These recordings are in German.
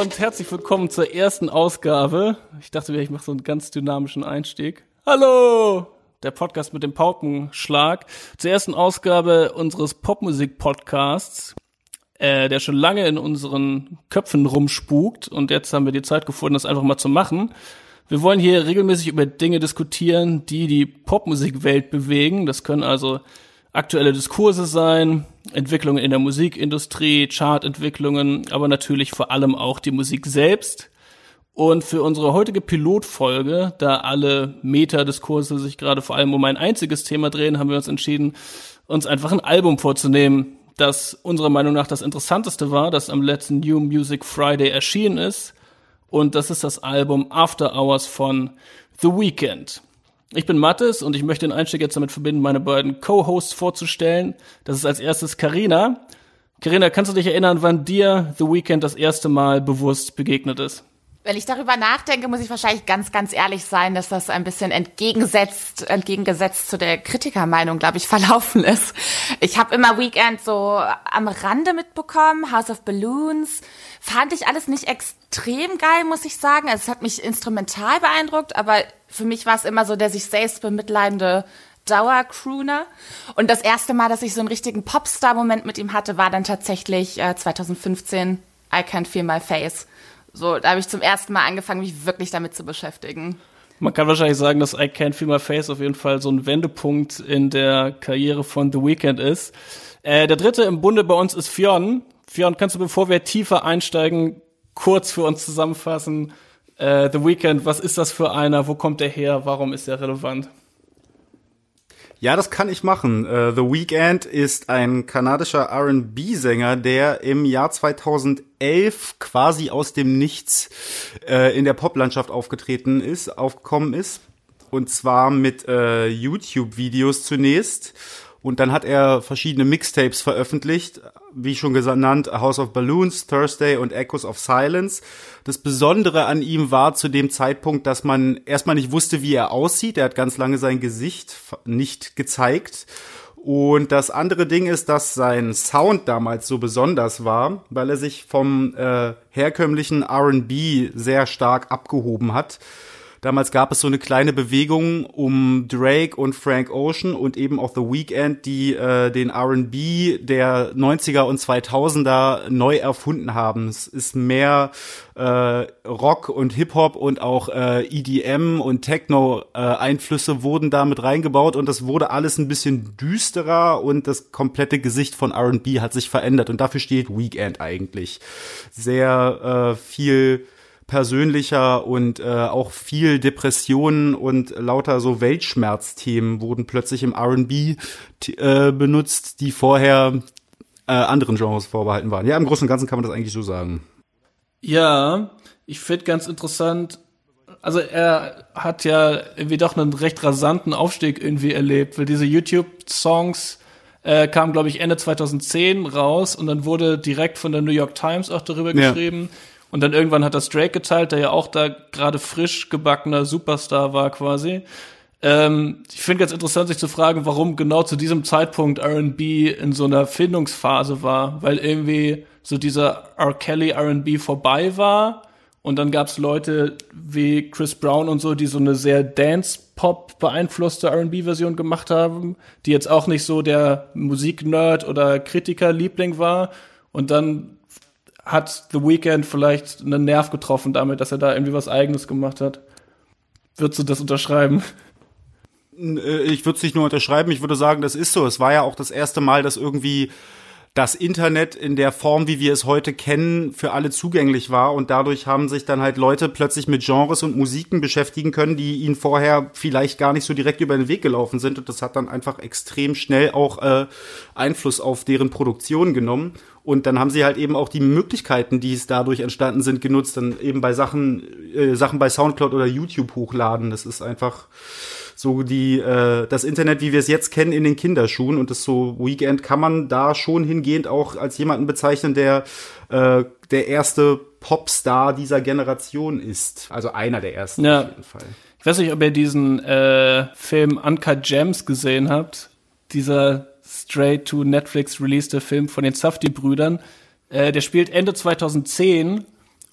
Und herzlich willkommen zur ersten Ausgabe. Ich dachte mir, ich mache so einen ganz dynamischen Einstieg. Hallo! Der Podcast mit dem Paukenschlag. Zur ersten Ausgabe unseres Popmusik-Podcasts, äh, der schon lange in unseren Köpfen rumspukt. Und jetzt haben wir die Zeit gefunden, das einfach mal zu machen. Wir wollen hier regelmäßig über Dinge diskutieren, die die Popmusikwelt bewegen. Das können also aktuelle Diskurse sein, Entwicklungen in der Musikindustrie, Chartentwicklungen, aber natürlich vor allem auch die Musik selbst. Und für unsere heutige Pilotfolge, da alle Metadiskurse sich gerade vor allem um ein einziges Thema drehen, haben wir uns entschieden, uns einfach ein Album vorzunehmen, das unserer Meinung nach das interessanteste war, das am letzten New Music Friday erschienen ist und das ist das Album After Hours von The Weeknd. Ich bin Mattes und ich möchte den Einstieg jetzt damit verbinden, meine beiden Co-Hosts vorzustellen. Das ist als erstes Karina. Karina, kannst du dich erinnern, wann dir The Weeknd das erste Mal bewusst begegnet ist? Wenn ich darüber nachdenke, muss ich wahrscheinlich ganz, ganz ehrlich sein, dass das ein bisschen entgegensetzt, entgegengesetzt zu der Kritikermeinung, glaube ich, verlaufen ist. Ich habe immer Weekend so am Rande mitbekommen, House of Balloons. Fand ich alles nicht extrem geil, muss ich sagen. Also es hat mich instrumental beeindruckt, aber für mich war es immer so der sich selbst bemitleidende Dauercrooner. Und das erste Mal, dass ich so einen richtigen Popstar-Moment mit ihm hatte, war dann tatsächlich äh, 2015 I Can't Feel My Face so, da habe ich zum ersten Mal angefangen, mich wirklich damit zu beschäftigen. Man kann wahrscheinlich sagen, dass I Can't Feel My Face auf jeden Fall so ein Wendepunkt in der Karriere von The Weeknd ist. Äh, der dritte im Bunde bei uns ist Fionn. Fionn, kannst du, bevor wir tiefer einsteigen, kurz für uns zusammenfassen, äh, The Weeknd, was ist das für einer, wo kommt er her, warum ist er relevant? Ja, das kann ich machen. Uh, The Weeknd ist ein kanadischer R&B-Sänger, der im Jahr 2011 quasi aus dem Nichts uh, in der Poplandschaft aufgetreten ist, aufgekommen ist. Und zwar mit uh, YouTube-Videos zunächst und dann hat er verschiedene Mixtapes veröffentlicht, wie schon genannt, House of Balloons, Thursday und Echoes of Silence. Das Besondere an ihm war zu dem Zeitpunkt, dass man erstmal nicht wusste, wie er aussieht. Er hat ganz lange sein Gesicht nicht gezeigt. Und das andere Ding ist, dass sein Sound damals so besonders war, weil er sich vom äh, herkömmlichen RB sehr stark abgehoben hat. Damals gab es so eine kleine Bewegung um Drake und Frank Ocean und eben auch The Weeknd, die äh, den R&B der 90er und 2000er neu erfunden haben. Es ist mehr äh, Rock und Hip-Hop und auch äh, EDM und Techno-Einflüsse äh, wurden da mit reingebaut und das wurde alles ein bisschen düsterer und das komplette Gesicht von R&B hat sich verändert und dafür steht Weekend eigentlich. Sehr äh, viel persönlicher und äh, auch viel Depressionen und lauter so Weltschmerzthemen wurden plötzlich im R&B äh, benutzt, die vorher äh, anderen Genres vorbehalten waren. Ja, im Großen und Ganzen kann man das eigentlich so sagen. Ja, ich finde ganz interessant, also er hat ja irgendwie doch einen recht rasanten Aufstieg irgendwie erlebt, weil diese YouTube-Songs äh, kamen, glaube ich, Ende 2010 raus und dann wurde direkt von der New York Times auch darüber ja. geschrieben. Und dann irgendwann hat das Drake geteilt, der ja auch da gerade frisch gebackener Superstar war quasi. Ähm, ich finde ganz interessant, sich zu fragen, warum genau zu diesem Zeitpunkt R&B in so einer Findungsphase war, weil irgendwie so dieser R. Kelly R&B vorbei war und dann gab's Leute wie Chris Brown und so, die so eine sehr Dance-Pop beeinflusste R&B-Version gemacht haben, die jetzt auch nicht so der Musiknerd oder Kritiker-Liebling war und dann hat The Weeknd vielleicht einen Nerv getroffen damit, dass er da irgendwie was Eigenes gemacht hat. Würdest du das unterschreiben? Äh, ich würde es nicht nur unterschreiben, ich würde sagen, das ist so. Es war ja auch das erste Mal, dass irgendwie das Internet in der Form, wie wir es heute kennen, für alle zugänglich war. Und dadurch haben sich dann halt Leute plötzlich mit Genres und Musiken beschäftigen können, die ihnen vorher vielleicht gar nicht so direkt über den Weg gelaufen sind. Und das hat dann einfach extrem schnell auch äh, Einfluss auf deren Produktion genommen. Und dann haben sie halt eben auch die Möglichkeiten, die es dadurch entstanden sind, genutzt, dann eben bei Sachen äh, Sachen bei Soundcloud oder YouTube hochladen. Das ist einfach so die äh, das Internet, wie wir es jetzt kennen, in den Kinderschuhen und das so Weekend kann man da schon hingehend auch als jemanden bezeichnen, der äh, der erste Popstar dieser Generation ist. Also einer der ersten ja. auf jeden Fall. Ich weiß nicht, ob ihr diesen äh, Film Uncut Gems gesehen habt. Dieser straight to Netflix released Film von den Safdie-Brüdern, Äh, der spielt Ende 2010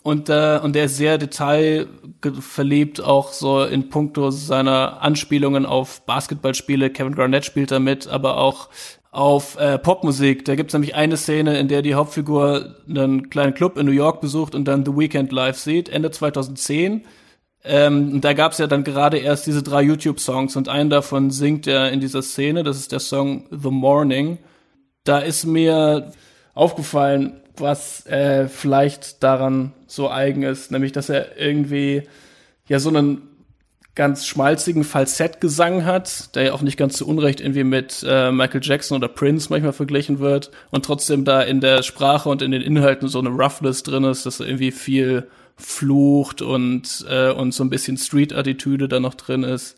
und, äh, und der ist sehr detailverliebt, auch so in puncto seiner Anspielungen auf Basketballspiele. Kevin Garnett spielt da mit, aber auch auf äh, Popmusik. Da gibt's nämlich eine Szene, in der die Hauptfigur einen kleinen Club in New York besucht und dann The Weekend live sieht, Ende 2010. Ähm, da gab's ja dann gerade erst diese drei YouTube-Songs und einen davon singt er in dieser Szene. Das ist der Song The Morning. Da ist mir aufgefallen, was äh, vielleicht daran so eigen ist, nämlich dass er irgendwie ja so einen ganz schmalzigen Falsettgesang hat, der ja auch nicht ganz zu Unrecht irgendwie mit äh, Michael Jackson oder Prince manchmal verglichen wird und trotzdem da in der Sprache und in den Inhalten so eine Roughness drin ist, dass er irgendwie viel flucht und äh, und so ein bisschen Street-Attitüde da noch drin ist.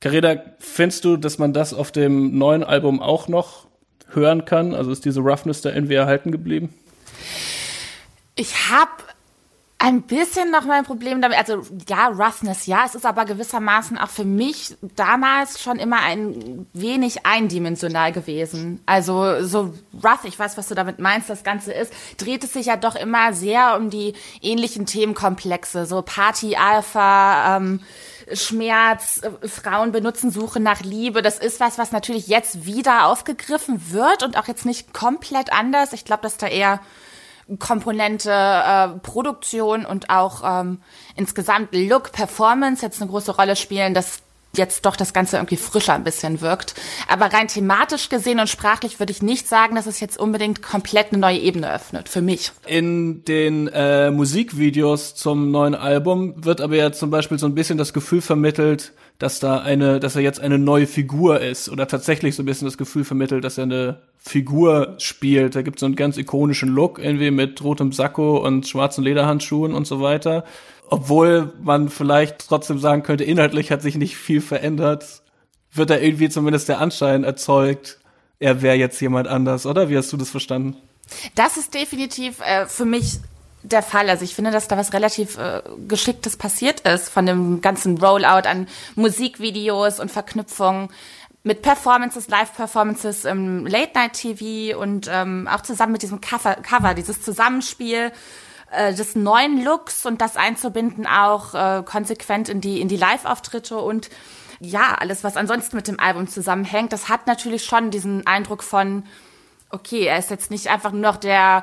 Carina, findest du, dass man das auf dem neuen Album auch noch hören kann? Also ist diese Roughness da irgendwie erhalten geblieben? Ich habe ein bisschen noch mein Problem damit, also ja, Roughness, ja, es ist aber gewissermaßen auch für mich damals schon immer ein wenig eindimensional gewesen. Also so rough, ich weiß, was du damit meinst, das Ganze ist, dreht es sich ja doch immer sehr um die ähnlichen Themenkomplexe, so Party, Alpha, ähm, Schmerz, äh, Frauen benutzen Suche nach Liebe. Das ist was, was natürlich jetzt wieder aufgegriffen wird und auch jetzt nicht komplett anders. Ich glaube, dass da eher Komponente äh, Produktion und auch ähm, insgesamt Look, Performance jetzt eine große Rolle spielen, dass jetzt doch das Ganze irgendwie frischer ein bisschen wirkt. Aber rein thematisch gesehen und sprachlich würde ich nicht sagen, dass es jetzt unbedingt komplett eine neue Ebene öffnet, für mich. In den äh, Musikvideos zum neuen Album wird aber ja zum Beispiel so ein bisschen das Gefühl vermittelt, dass da eine, dass er jetzt eine neue Figur ist oder tatsächlich so ein bisschen das Gefühl vermittelt, dass er eine Figur spielt. Da gibt es so einen ganz ikonischen Look irgendwie mit rotem Sakko und schwarzen Lederhandschuhen und so weiter. Obwohl man vielleicht trotzdem sagen könnte, inhaltlich hat sich nicht viel verändert, wird da irgendwie zumindest der Anschein erzeugt, er wäre jetzt jemand anders, oder? Wie hast du das verstanden? Das ist definitiv äh, für mich der Fall. Also ich finde, dass da was relativ äh, Geschicktes passiert ist von dem ganzen Rollout an Musikvideos und Verknüpfungen mit Performances, Live-Performances im Late-Night-TV und ähm, auch zusammen mit diesem Cover, Cover dieses Zusammenspiel äh, des neuen Looks und das einzubinden auch äh, konsequent in die in die Live-Auftritte und ja alles was ansonsten mit dem Album zusammenhängt. Das hat natürlich schon diesen Eindruck von okay, er ist jetzt nicht einfach nur noch der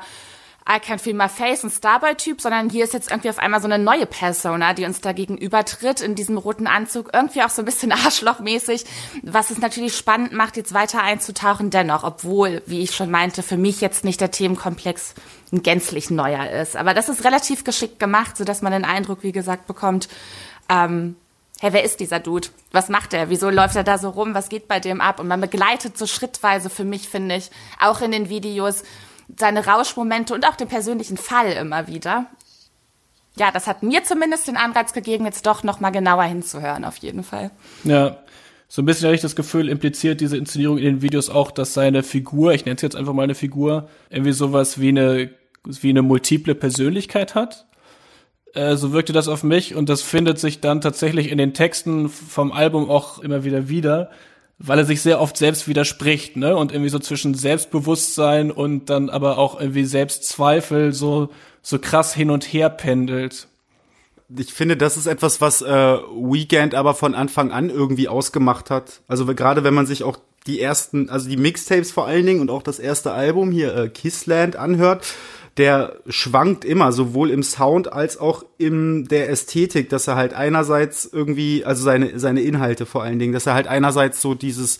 I Can't Feel My Face, ein Starboy-Typ, sondern hier ist jetzt irgendwie auf einmal so eine neue Persona, die uns da gegenüber tritt in diesem roten Anzug, irgendwie auch so ein bisschen arschlochmäßig, was es natürlich spannend macht, jetzt weiter einzutauchen dennoch, obwohl, wie ich schon meinte, für mich jetzt nicht der Themenkomplex ein gänzlich neuer ist. Aber das ist relativ geschickt gemacht, so dass man den Eindruck, wie gesagt, bekommt, ähm, hey, wer ist dieser Dude? Was macht er? Wieso läuft er da so rum? Was geht bei dem ab? Und man begleitet so schrittweise für mich, finde ich, auch in den Videos, seine Rauschmomente und auch den persönlichen Fall immer wieder. Ja, das hat mir zumindest den Anreiz gegeben, jetzt doch noch mal genauer hinzuhören, auf jeden Fall. Ja, so ein bisschen habe ich das Gefühl, impliziert diese Inszenierung in den Videos auch, dass seine Figur, ich nenne es jetzt einfach mal eine Figur, irgendwie sowas wie eine, wie eine multiple Persönlichkeit hat. Äh, so wirkte das auf mich und das findet sich dann tatsächlich in den Texten vom Album auch immer wieder wieder weil er sich sehr oft selbst widerspricht, ne? Und irgendwie so zwischen Selbstbewusstsein und dann aber auch irgendwie Selbstzweifel so, so krass hin und her pendelt. Ich finde, das ist etwas, was äh, Weekend aber von Anfang an irgendwie ausgemacht hat. Also gerade wenn man sich auch die ersten, also die Mixtapes vor allen Dingen und auch das erste Album hier äh, Kissland anhört, der schwankt immer, sowohl im Sound als auch in der Ästhetik, dass er halt einerseits irgendwie, also seine, seine Inhalte vor allen Dingen, dass er halt einerseits so dieses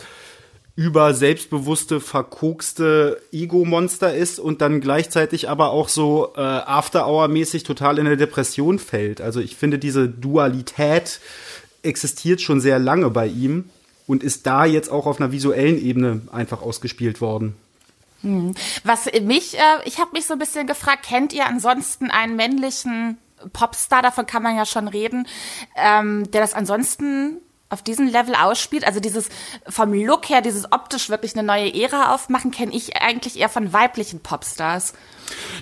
über selbstbewusste, verkokste Ego-Monster ist und dann gleichzeitig aber auch so äh, After-Hour-mäßig total in der Depression fällt. Also ich finde, diese Dualität existiert schon sehr lange bei ihm und ist da jetzt auch auf einer visuellen Ebene einfach ausgespielt worden. Hm. Was mich, äh, ich habe mich so ein bisschen gefragt, kennt ihr ansonsten einen männlichen Popstar, davon kann man ja schon reden, ähm, der das ansonsten auf diesem Level ausspielt. Also dieses vom Look her, dieses optisch wirklich eine neue Ära aufmachen, kenne ich eigentlich eher von weiblichen Popstars.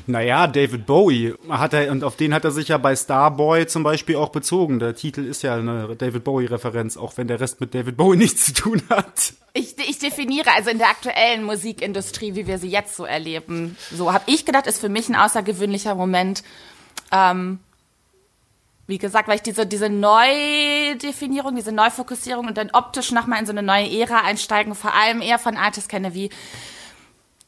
Naja, David Bowie hat er, und auf den hat er sich ja bei Starboy zum Beispiel auch bezogen. Der Titel ist ja eine David Bowie-Referenz, auch wenn der Rest mit David Bowie nichts zu tun hat. Ich, ich definiere also in der aktuellen Musikindustrie, wie wir sie jetzt so erleben. So habe ich gedacht, ist für mich ein außergewöhnlicher Moment. Ähm, wie gesagt, weil ich diese, diese Neudefinierung, diese Neufokussierung und dann optisch nochmal in so eine neue Ära einsteigen, vor allem eher von Artists kenne wie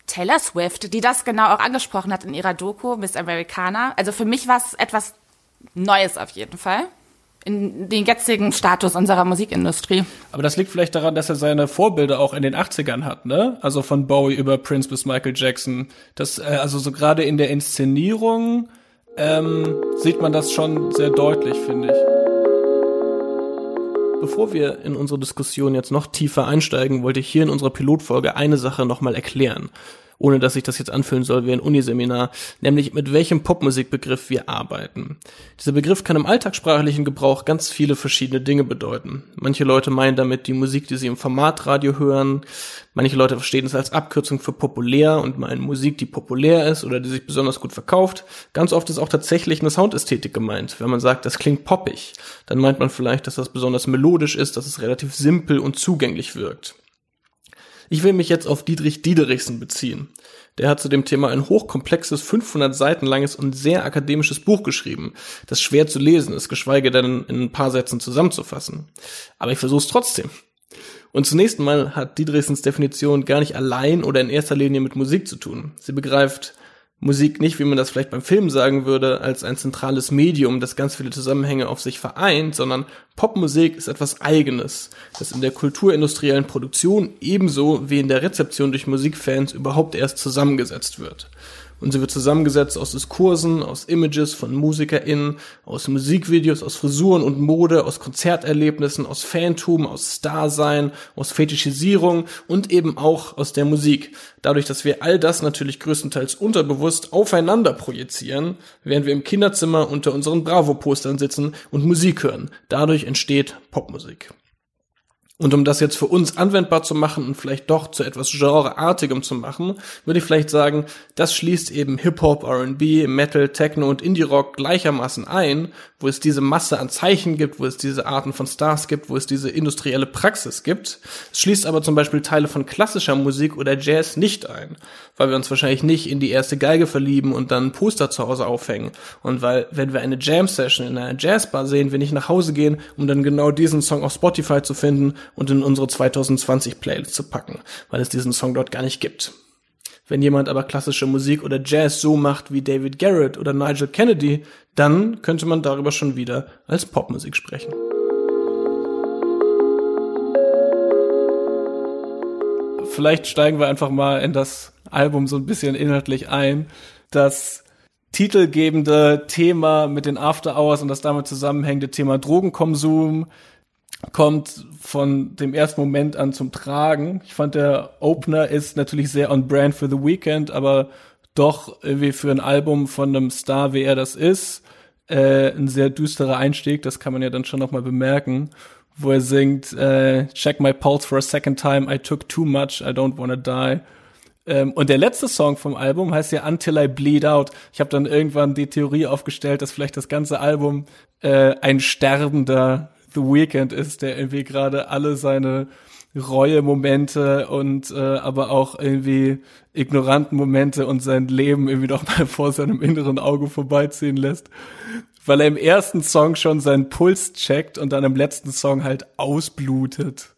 Taylor Swift, die das genau auch angesprochen hat in ihrer Doku Miss Americana. Also für mich war es etwas Neues auf jeden Fall in den jetzigen Status unserer Musikindustrie. Aber das liegt vielleicht daran, dass er seine Vorbilder auch in den 80ern hat, ne? Also von Bowie über Prince bis Michael Jackson. Das, äh, also so gerade in der Inszenierung ähm, sieht man das schon sehr deutlich, finde ich. Bevor wir in unsere Diskussion jetzt noch tiefer einsteigen, wollte ich hier in unserer Pilotfolge eine Sache nochmal erklären ohne dass ich das jetzt anfühlen soll wie ein Uniseminar, nämlich mit welchem Popmusikbegriff wir arbeiten. Dieser Begriff kann im alltagssprachlichen Gebrauch ganz viele verschiedene Dinge bedeuten. Manche Leute meinen damit die Musik, die sie im Formatradio hören, manche Leute verstehen es als Abkürzung für populär und meinen Musik, die populär ist oder die sich besonders gut verkauft. Ganz oft ist auch tatsächlich eine Soundästhetik gemeint. Wenn man sagt, das klingt poppig, dann meint man vielleicht, dass das besonders melodisch ist, dass es relativ simpel und zugänglich wirkt. Ich will mich jetzt auf Dietrich Diederichsen beziehen. Der hat zu dem Thema ein hochkomplexes, 500 Seiten langes und sehr akademisches Buch geschrieben, das schwer zu lesen ist, geschweige denn in ein paar Sätzen zusammenzufassen. Aber ich versuche es trotzdem. Und zunächst mal hat Diederichsens Definition gar nicht allein oder in erster Linie mit Musik zu tun. Sie begreift Musik nicht, wie man das vielleicht beim Film sagen würde, als ein zentrales Medium, das ganz viele Zusammenhänge auf sich vereint, sondern Popmusik ist etwas Eigenes, das in der kulturindustriellen Produktion ebenso wie in der Rezeption durch Musikfans überhaupt erst zusammengesetzt wird. Und sie wird zusammengesetzt aus Diskursen, aus Images von MusikerInnen, aus Musikvideos, aus Frisuren und Mode, aus Konzerterlebnissen, aus Fantum, aus Starsein, aus Fetischisierung und eben auch aus der Musik. Dadurch, dass wir all das natürlich größtenteils unterbewusst aufeinander projizieren, während wir im Kinderzimmer unter unseren Bravo-Postern sitzen und Musik hören. Dadurch entsteht Popmusik. Und um das jetzt für uns anwendbar zu machen und vielleicht doch zu etwas Genreartigem zu machen, würde ich vielleicht sagen, das schließt eben Hip-Hop, R&B, Metal, Techno und Indie-Rock gleichermaßen ein, wo es diese Masse an Zeichen gibt, wo es diese Arten von Stars gibt, wo es diese industrielle Praxis gibt. Es schließt aber zum Beispiel Teile von klassischer Musik oder Jazz nicht ein, weil wir uns wahrscheinlich nicht in die erste Geige verlieben und dann ein Poster zu Hause aufhängen. Und weil, wenn wir eine Jam-Session in einer Jazzbar sehen, wir nicht nach Hause gehen, um dann genau diesen Song auf Spotify zu finden und in unsere 2020 Playlist zu packen, weil es diesen Song dort gar nicht gibt. Wenn jemand aber klassische Musik oder Jazz so macht wie David Garrett oder Nigel Kennedy, dann könnte man darüber schon wieder als Popmusik sprechen. Vielleicht steigen wir einfach mal in das Album so ein bisschen inhaltlich ein. Das titelgebende Thema mit den After Hours und das damit zusammenhängende Thema Drogenkonsum kommt von dem ersten Moment an zum Tragen. Ich fand der Opener ist natürlich sehr on brand für The Weeknd, aber doch irgendwie für ein Album von einem Star, wie er das ist, äh, ein sehr düsterer Einstieg. Das kann man ja dann schon noch mal bemerken, wo er singt äh, Check my pulse for a second time. I took too much. I don't wanna die. Ähm, und der letzte Song vom Album heißt ja Until I Bleed Out. Ich habe dann irgendwann die Theorie aufgestellt, dass vielleicht das ganze Album äh, ein sterbender The Weeknd ist, der irgendwie gerade alle seine Reue-Momente und äh, aber auch irgendwie ignoranten Momente und sein Leben irgendwie doch mal vor seinem inneren Auge vorbeiziehen lässt. Weil er im ersten Song schon seinen Puls checkt und dann im letzten Song halt ausblutet.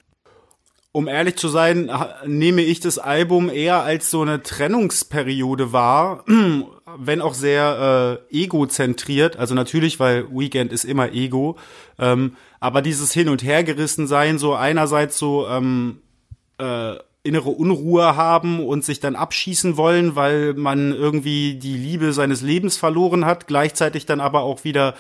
Um ehrlich zu sein, nehme ich das Album eher als so eine Trennungsperiode wahr, wenn auch sehr äh, egozentriert. Also natürlich, weil Weekend ist immer Ego. Ähm, aber dieses Hin- und Hergerissen sein, so einerseits so ähm, äh, innere Unruhe haben und sich dann abschießen wollen, weil man irgendwie die Liebe seines Lebens verloren hat, gleichzeitig dann aber auch wieder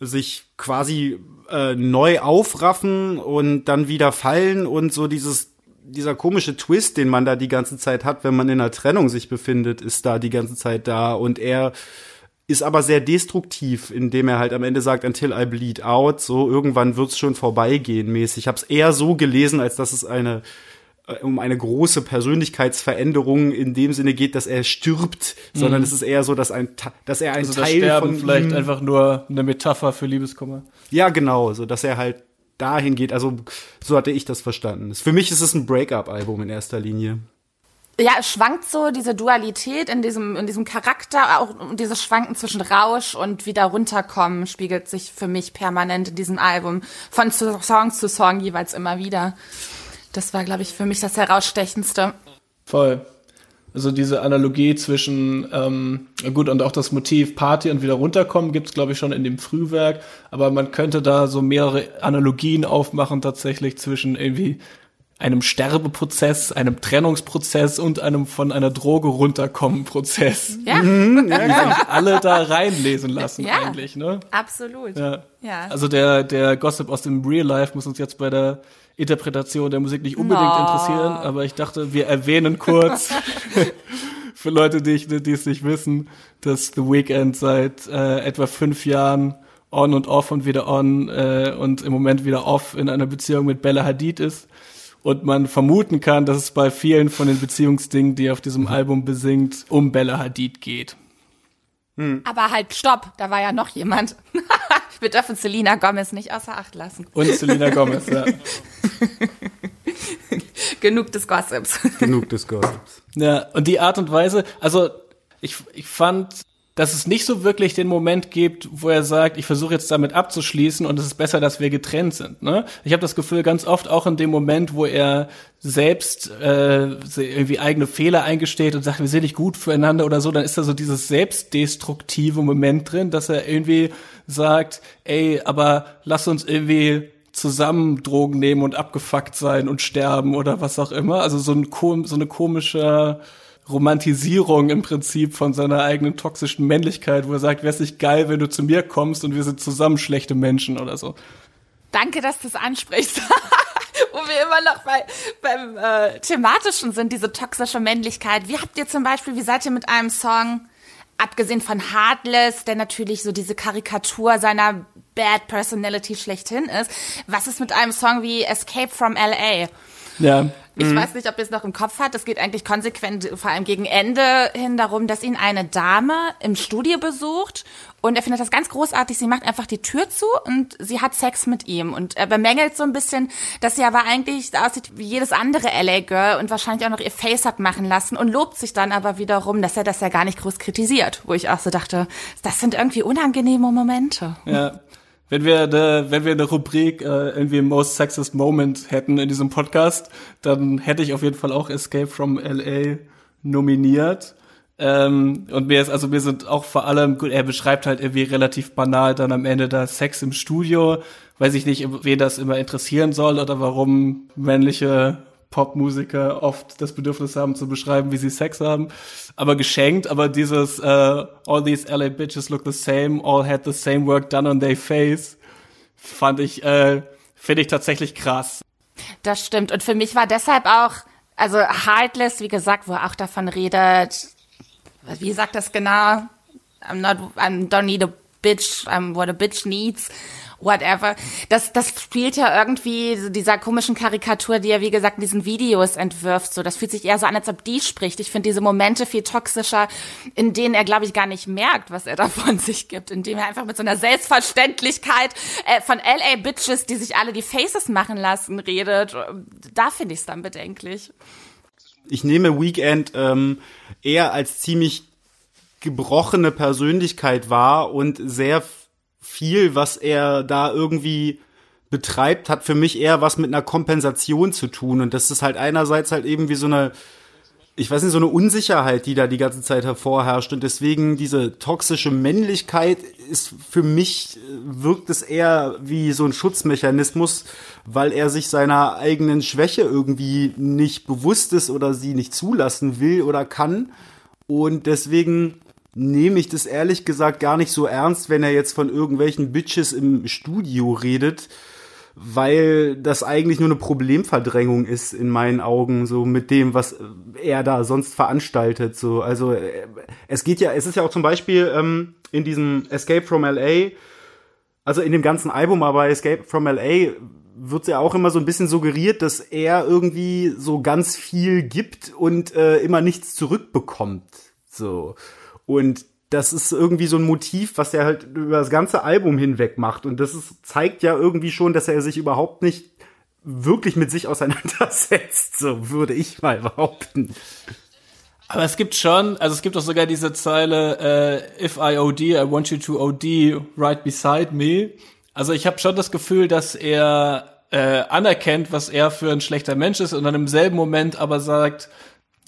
sich quasi äh, neu aufraffen und dann wieder fallen und so dieses dieser komische Twist, den man da die ganze Zeit hat, wenn man in einer Trennung sich befindet, ist da die ganze Zeit da und er ist aber sehr destruktiv, indem er halt am Ende sagt, until I bleed out, so irgendwann wird's schon vorbeigehen mäßig. Ich habe es eher so gelesen, als dass es eine äh, um eine große Persönlichkeitsveränderung in dem Sinne geht, dass er stirbt, mhm. sondern es ist eher so, dass ein dass er ein also Teil das von vielleicht ihm, einfach nur eine Metapher für Liebeskummer. Ja, genau, so dass er halt dahin geht. Also so hatte ich das verstanden. Für mich ist es ein Break-up-Album in erster Linie ja, es schwankt so diese Dualität in diesem, in diesem Charakter, auch dieses Schwanken zwischen Rausch und wieder runterkommen, spiegelt sich für mich permanent in diesem Album. Von Song zu Song jeweils immer wieder. Das war, glaube ich, für mich das herausstechendste. Voll. Also diese Analogie zwischen, ähm, gut, und auch das Motiv Party und wieder runterkommen gibt's glaube ich, schon in dem Frühwerk. Aber man könnte da so mehrere Analogien aufmachen tatsächlich zwischen irgendwie einem Sterbeprozess, einem Trennungsprozess und einem von einer Droge runterkommen Prozess. Ja. Mhm, ja, ja. alle da reinlesen lassen ja, eigentlich, ne? Absolut. Ja. ja. Also der, der Gossip aus dem Real Life muss uns jetzt bei der Interpretation der Musik nicht unbedingt no. interessieren, aber ich dachte, wir erwähnen kurz für Leute, die, ich, die es nicht wissen, dass The Weeknd seit äh, etwa fünf Jahren on und off und wieder on äh, und im Moment wieder off in einer Beziehung mit Bella Hadid ist und man vermuten kann, dass es bei vielen von den Beziehungsdingen, die er auf diesem mhm. Album besingt, um Bella Hadid geht. Hm. Aber halt, stopp, da war ja noch jemand. Wir dürfen Selena Gomez nicht außer Acht lassen. Und Selena Gomez, ja. Genug des Gossips. Genug des Gossips. Ja, und die Art und Weise, also ich, ich fand dass es nicht so wirklich den Moment gibt, wo er sagt, ich versuche jetzt damit abzuschließen und es ist besser, dass wir getrennt sind. Ne? Ich habe das Gefühl, ganz oft auch in dem Moment, wo er selbst äh, irgendwie eigene Fehler eingesteht und sagt, wir sind nicht gut füreinander oder so, dann ist da so dieses selbstdestruktive Moment drin, dass er irgendwie sagt, ey, aber lass uns irgendwie zusammen Drogen nehmen und abgefuckt sein und sterben oder was auch immer. Also so, ein, so eine komische Romantisierung im Prinzip von seiner eigenen toxischen Männlichkeit, wo er sagt, wäre es nicht geil, wenn du zu mir kommst und wir sind zusammen schlechte Menschen oder so. Danke, dass du es ansprichst. wo wir immer noch bei, beim äh, thematischen sind, diese toxische Männlichkeit. Wie habt ihr zum Beispiel, wie seid ihr mit einem Song, abgesehen von Heartless, der natürlich so diese Karikatur seiner Bad Personality schlechthin ist, was ist mit einem Song wie Escape from LA? Ja. Ich mhm. weiß nicht, ob ihr es noch im Kopf hat. Es geht eigentlich konsequent, vor allem gegen Ende hin darum, dass ihn eine Dame im Studio besucht und er findet das ganz großartig. Sie macht einfach die Tür zu und sie hat Sex mit ihm und er bemängelt so ein bisschen, dass sie aber eigentlich aussieht wie jedes andere LA Girl und wahrscheinlich auch noch ihr Face hat machen lassen und lobt sich dann aber wiederum, dass er das ja gar nicht groß kritisiert, wo ich auch so dachte, das sind irgendwie unangenehme Momente. Ja. Wenn wir eine, wenn wir eine Rubrik äh, irgendwie Most Sexist Moment hätten in diesem Podcast, dann hätte ich auf jeden Fall auch Escape from LA nominiert. Ähm, und mir ist, also mir sind auch vor allem, gut, er beschreibt halt irgendwie relativ banal dann am Ende da Sex im Studio. Weiß ich nicht, wen das immer interessieren soll oder warum männliche Popmusiker oft das Bedürfnis haben zu beschreiben, wie sie Sex haben. Aber geschenkt, aber dieses uh, All these LA bitches look the same, all had the same work done on their face, fand ich, äh, finde ich tatsächlich krass. Das stimmt. Und für mich war deshalb auch, also Heartless, wie gesagt, wo er auch davon redet, wie sagt das genau? I'm not, I don't need a bitch, I'm what a bitch needs whatever. Das, das spielt ja irgendwie so dieser komischen Karikatur, die er, wie gesagt, in diesen Videos entwirft. So, das fühlt sich eher so an, als ob die spricht. Ich finde diese Momente viel toxischer, in denen er, glaube ich, gar nicht merkt, was er da von sich gibt, indem er einfach mit so einer Selbstverständlichkeit äh, von LA Bitches, die sich alle die Faces machen lassen, redet. Da finde ich es dann bedenklich. Ich nehme Weekend ähm, eher als ziemlich gebrochene Persönlichkeit wahr und sehr viel, was er da irgendwie betreibt, hat für mich eher was mit einer Kompensation zu tun. Und das ist halt einerseits halt eben wie so eine, ich weiß nicht, so eine Unsicherheit, die da die ganze Zeit hervorherrscht. Und deswegen diese toxische Männlichkeit ist für mich, wirkt es eher wie so ein Schutzmechanismus, weil er sich seiner eigenen Schwäche irgendwie nicht bewusst ist oder sie nicht zulassen will oder kann. Und deswegen nehme ich das ehrlich gesagt gar nicht so ernst, wenn er jetzt von irgendwelchen Bitches im Studio redet, weil das eigentlich nur eine Problemverdrängung ist in meinen Augen, so mit dem, was er da sonst veranstaltet. So, also äh, es geht ja, es ist ja auch zum Beispiel ähm, in diesem Escape from LA, also in dem ganzen Album, aber Escape from LA wird ja auch immer so ein bisschen suggeriert, dass er irgendwie so ganz viel gibt und äh, immer nichts zurückbekommt. So. Und das ist irgendwie so ein Motiv, was er halt über das ganze Album hinweg macht. Und das ist, zeigt ja irgendwie schon, dass er sich überhaupt nicht wirklich mit sich auseinandersetzt, so würde ich mal behaupten. Aber es gibt schon, also es gibt auch sogar diese Zeile, äh, if I OD, I want you to OD right beside me. Also ich habe schon das Gefühl, dass er äh, anerkennt, was er für ein schlechter Mensch ist und dann im selben Moment aber sagt,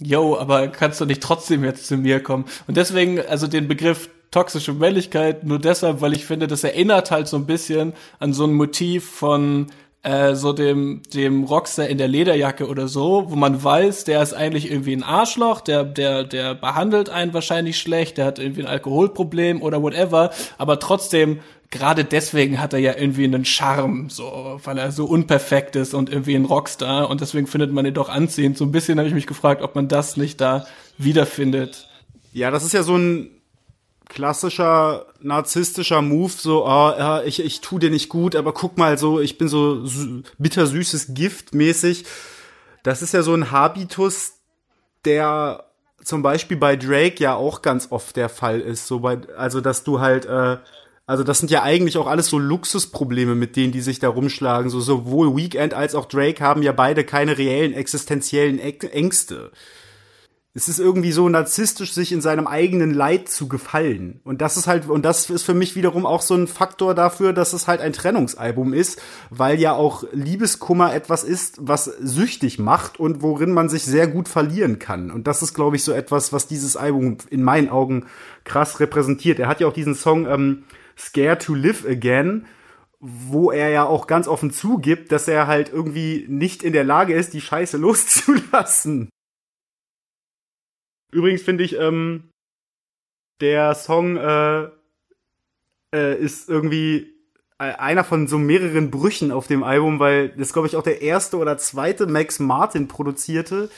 yo, aber kannst du nicht trotzdem jetzt zu mir kommen? Und deswegen, also den Begriff toxische Männlichkeit nur deshalb, weil ich finde, das erinnert halt so ein bisschen an so ein Motiv von äh, so dem dem Rockstar in der Lederjacke oder so, wo man weiß, der ist eigentlich irgendwie ein Arschloch, der der der behandelt einen wahrscheinlich schlecht, der hat irgendwie ein Alkoholproblem oder whatever, aber trotzdem gerade deswegen hat er ja irgendwie einen Charme, so, weil er so unperfekt ist und irgendwie ein Rockstar und deswegen findet man ihn doch anziehend. So ein bisschen habe ich mich gefragt, ob man das nicht da wiederfindet. Ja, das ist ja so ein klassischer narzisstischer Move, so, ah, ja, ich, ich tu dir nicht gut, aber guck mal, so, ich bin so bittersüßes Gift mäßig. Das ist ja so ein Habitus, der zum Beispiel bei Drake ja auch ganz oft der Fall ist. So bei, also dass du halt äh, also das sind ja eigentlich auch alles so Luxusprobleme, mit denen die sich da rumschlagen. So sowohl Weekend als auch Drake haben ja beide keine reellen existenziellen Ängste. Es ist irgendwie so narzisstisch, sich in seinem eigenen Leid zu gefallen. Und das ist halt, und das ist für mich wiederum auch so ein Faktor dafür, dass es halt ein Trennungsalbum ist, weil ja auch Liebeskummer etwas ist, was süchtig macht und worin man sich sehr gut verlieren kann. Und das ist, glaube ich, so etwas, was dieses Album in meinen Augen krass repräsentiert. Er hat ja auch diesen Song, ähm, Scared to Live Again, wo er ja auch ganz offen zugibt, dass er halt irgendwie nicht in der Lage ist, die Scheiße loszulassen. Übrigens finde ich, ähm, der Song äh, äh, ist irgendwie äh, einer von so mehreren Brüchen auf dem Album, weil das glaube ich auch der erste oder zweite Max Martin produzierte.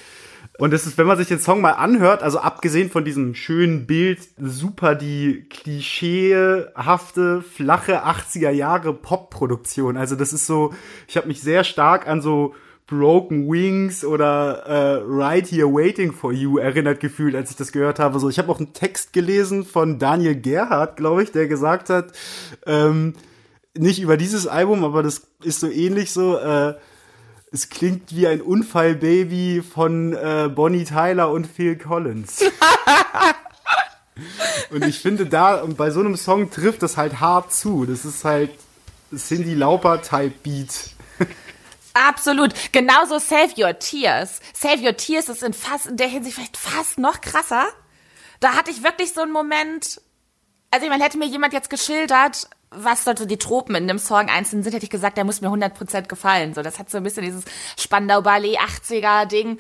Und es ist, wenn man sich den Song mal anhört, also abgesehen von diesem schönen Bild, super die klischeehafte, flache 80er Jahre Pop-Produktion. Also das ist so, ich habe mich sehr stark an so Broken Wings oder äh, Right Here Waiting for You erinnert gefühlt, als ich das gehört habe. So, ich habe auch einen Text gelesen von Daniel Gerhardt, glaube ich, der gesagt hat, ähm, nicht über dieses Album, aber das ist so ähnlich so. Äh, es klingt wie ein Unfallbaby von äh, Bonnie Tyler und Phil Collins. und ich finde da, und bei so einem Song trifft das halt hart zu. Das ist halt Cindy Lauper-Type Beat. Absolut. Genauso Save Your Tears. Save Your Tears ist in fast, in der Hinsicht vielleicht fast noch krasser. Da hatte ich wirklich so einen Moment, also ich meine, hätte mir jemand jetzt geschildert, was sollte die Tropen in dem Song einzeln sind, hätte ich gesagt, der muss mir 100% gefallen. So, das hat so ein bisschen dieses Spandau Ballet 80er Ding.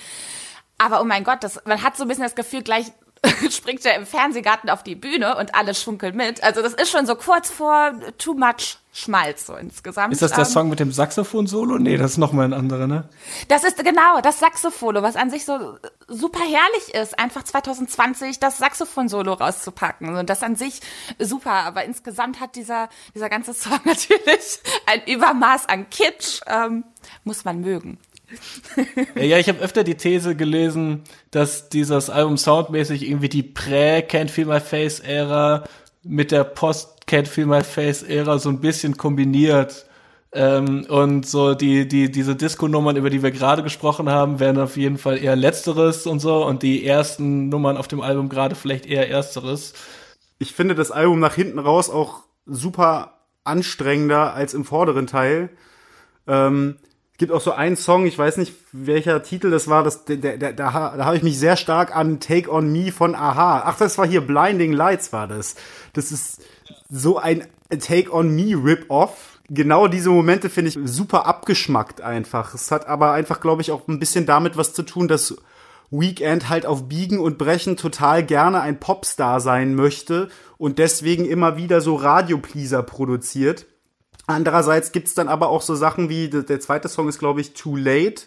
Aber oh mein Gott, das, man hat so ein bisschen das Gefühl, gleich springt er im Fernsehgarten auf die Bühne und alle schunkeln mit. Also das ist schon so kurz vor too much Schmalz so insgesamt. Ist das der ähm, Song mit dem Saxophon-Solo? Nee, das ist nochmal ein anderer, ne? Das ist genau das Saxophon, was an sich so super herrlich ist, einfach 2020 das Saxophon-Solo rauszupacken. Und das an sich super, aber insgesamt hat dieser, dieser ganze Song natürlich ein Übermaß an Kitsch, ähm, muss man mögen. Ja, ich habe öfter die These gelesen, dass dieses Album soundmäßig irgendwie die Prä-Can't Feel My Face-Ära mit der Post-Can't Feel My Face-Ära so ein bisschen kombiniert. Ähm, und so die, die, diese Disco-Nummern, über die wir gerade gesprochen haben, werden auf jeden Fall eher letzteres und so und die ersten Nummern auf dem Album gerade vielleicht eher ersteres. Ich finde das Album nach hinten raus auch super anstrengender als im vorderen Teil. Ähm, gibt auch so einen Song, ich weiß nicht, welcher Titel das war, das, der, der, der, da, da habe ich mich sehr stark an Take On Me von Aha. Ach, das war hier Blinding Lights war das. Das ist so ein Take On Me Rip-Off. Genau diese Momente finde ich super abgeschmackt einfach. Es hat aber einfach, glaube ich, auch ein bisschen damit was zu tun, dass Weekend halt auf Biegen und Brechen total gerne ein Popstar sein möchte und deswegen immer wieder so Radiopleaser produziert Andererseits gibt's dann aber auch so Sachen wie, der, der zweite Song ist, glaube ich, Too Late.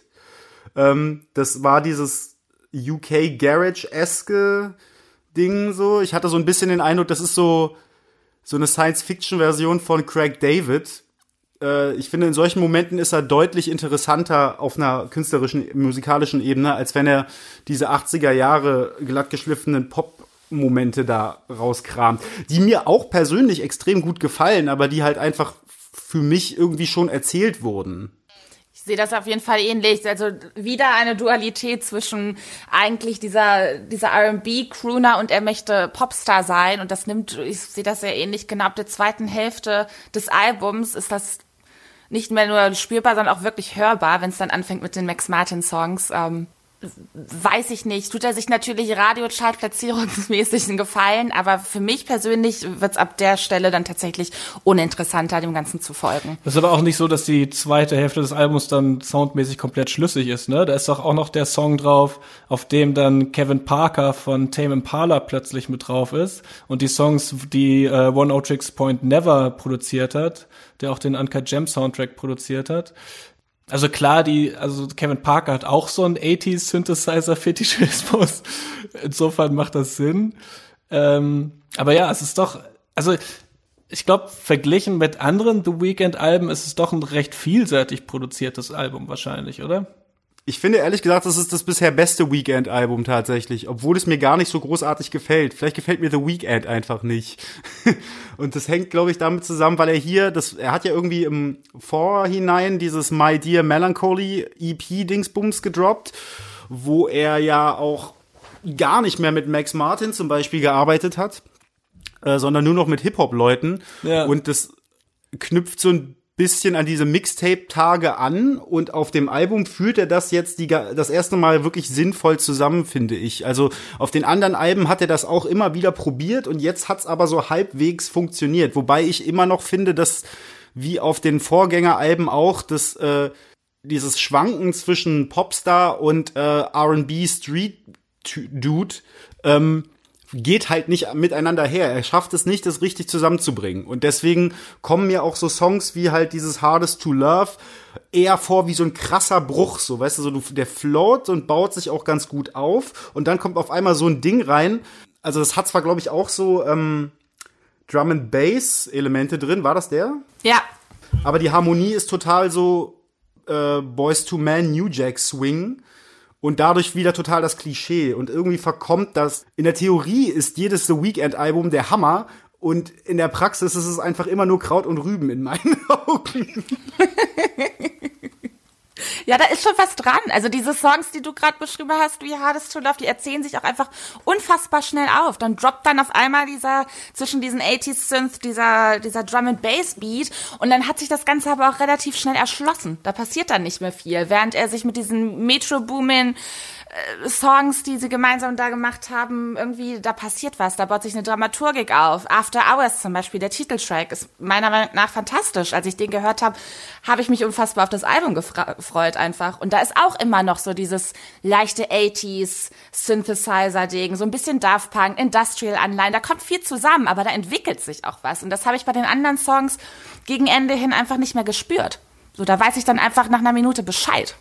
Ähm, das war dieses UK Garage-eske Ding so. Ich hatte so ein bisschen den Eindruck, das ist so, so eine Science-Fiction-Version von Craig David. Äh, ich finde, in solchen Momenten ist er deutlich interessanter auf einer künstlerischen, musikalischen Ebene, als wenn er diese 80er Jahre glattgeschliffenen Pop Momente da rauskramt, die mir auch persönlich extrem gut gefallen, aber die halt einfach für mich irgendwie schon erzählt wurden. Ich sehe das auf jeden Fall ähnlich. Also wieder eine Dualität zwischen eigentlich dieser, dieser R&B-Crooner und er möchte Popstar sein. Und das nimmt, ich sehe das sehr ähnlich, genau ab der zweiten Hälfte des Albums ist das nicht mehr nur spürbar, sondern auch wirklich hörbar, wenn es dann anfängt mit den Max Martin-Songs. Ähm, weiß ich nicht. Tut er sich natürlich Radiochart-platzierungsmäßig einen Gefallen, aber für mich persönlich wird's ab der Stelle dann tatsächlich uninteressanter, dem Ganzen zu folgen. Das ist aber auch nicht so, dass die zweite Hälfte des Albums dann soundmäßig komplett schlüssig ist, ne? Da ist doch auch noch der Song drauf, auf dem dann Kevin Parker von Tame Impala plötzlich mit drauf ist und die Songs, die äh, One Otrix Point Never produziert hat, der auch den Uncut Gem Soundtrack produziert hat, also klar, die, also Kevin Parker hat auch so einen 80s Synthesizer-Fetischismus. Insofern macht das Sinn. Ähm, aber ja, es ist doch, also ich glaube, verglichen mit anderen The Weeknd-Alben ist es doch ein recht vielseitig produziertes Album wahrscheinlich, oder? Ich finde ehrlich gesagt, das ist das bisher beste Weekend-Album tatsächlich, obwohl es mir gar nicht so großartig gefällt. Vielleicht gefällt mir The Weekend einfach nicht. Und das hängt, glaube ich, damit zusammen, weil er hier, das, er hat ja irgendwie im Vorhinein dieses My Dear Melancholy EP-Dingsbums gedroppt, wo er ja auch gar nicht mehr mit Max Martin zum Beispiel gearbeitet hat, äh, sondern nur noch mit Hip-Hop-Leuten. Ja. Und das knüpft so ein bisschen an diese Mixtape-Tage an und auf dem Album führt er das jetzt die, das erste Mal wirklich sinnvoll zusammen, finde ich. Also auf den anderen Alben hat er das auch immer wieder probiert und jetzt hat's aber so halbwegs funktioniert. Wobei ich immer noch finde, dass wie auf den Vorgängeralben auch, dass äh, dieses Schwanken zwischen Popstar und äh, R&B Street Dude ähm, geht halt nicht miteinander her. Er schafft es nicht, das richtig zusammenzubringen. Und deswegen kommen mir auch so Songs wie halt dieses Hardest to Love eher vor wie so ein krasser Bruch, so, weißt du, so der float und baut sich auch ganz gut auf und dann kommt auf einmal so ein Ding rein. Also das hat zwar, glaube ich, auch so ähm, Drum and Bass Elemente drin. War das der? Ja. Aber die Harmonie ist total so äh, Boys to Man New Jack Swing und dadurch wieder total das Klischee und irgendwie verkommt das. In der Theorie ist jedes The Weekend Album der Hammer und in der Praxis ist es einfach immer nur Kraut und Rüben in meinen Augen. Ja, da ist schon was dran. Also diese Songs, die du gerade beschrieben hast, wie Hardest to Love, die erzählen sich auch einfach unfassbar schnell auf. Dann droppt dann auf einmal dieser zwischen diesen 80s Synth, dieser dieser Drum and Bass Beat und dann hat sich das Ganze aber auch relativ schnell erschlossen. Da passiert dann nicht mehr viel, während er sich mit diesen Metro Boomin Songs, die sie gemeinsam da gemacht haben, irgendwie, da passiert was, da baut sich eine Dramaturgik auf. After Hours zum Beispiel, der Titeltrack, ist meiner Meinung nach fantastisch. Als ich den gehört habe, habe ich mich unfassbar auf das Album gefreut einfach. Und da ist auch immer noch so dieses leichte 80s Synthesizer-Ding, so ein bisschen Daft Punk, Industrial-Anleihen, da kommt viel zusammen, aber da entwickelt sich auch was. Und das habe ich bei den anderen Songs gegen Ende hin einfach nicht mehr gespürt. So, da weiß ich dann einfach nach einer Minute Bescheid